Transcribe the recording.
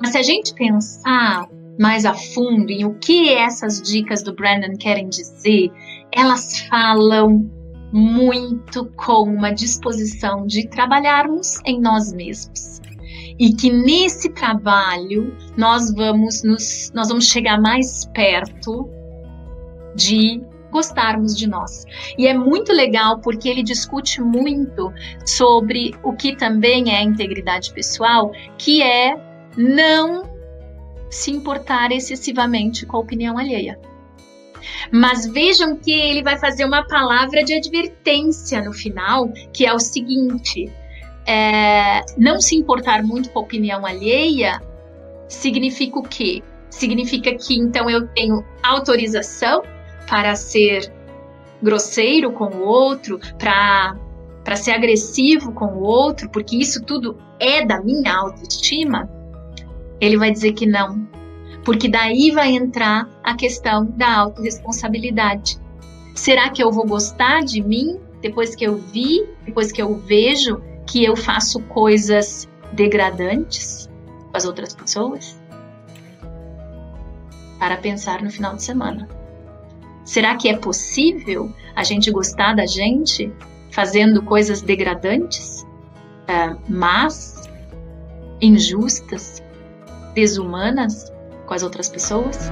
Mas se a gente pensar mais a fundo em o que essas dicas do Brandon querem dizer, elas falam muito com uma disposição de trabalharmos em nós mesmos. E que nesse trabalho nós vamos nos nós vamos chegar mais perto de gostarmos de nós. E é muito legal porque ele discute muito sobre o que também é integridade pessoal, que é não se importar excessivamente com a opinião alheia. Mas vejam que ele vai fazer uma palavra de advertência no final, que é o seguinte: é, não se importar muito com a opinião alheia significa o quê? Significa que então eu tenho autorização para ser grosseiro com o outro, para para ser agressivo com o outro, porque isso tudo é da minha autoestima? Ele vai dizer que não, porque daí vai entrar a questão da autorresponsabilidade. Será que eu vou gostar de mim depois que eu vi, depois que eu vejo que eu faço coisas degradantes com as outras pessoas? Para pensar no final de semana. Será que é possível a gente gostar da gente fazendo coisas degradantes, uh, más, injustas, desumanas? com as outras pessoas?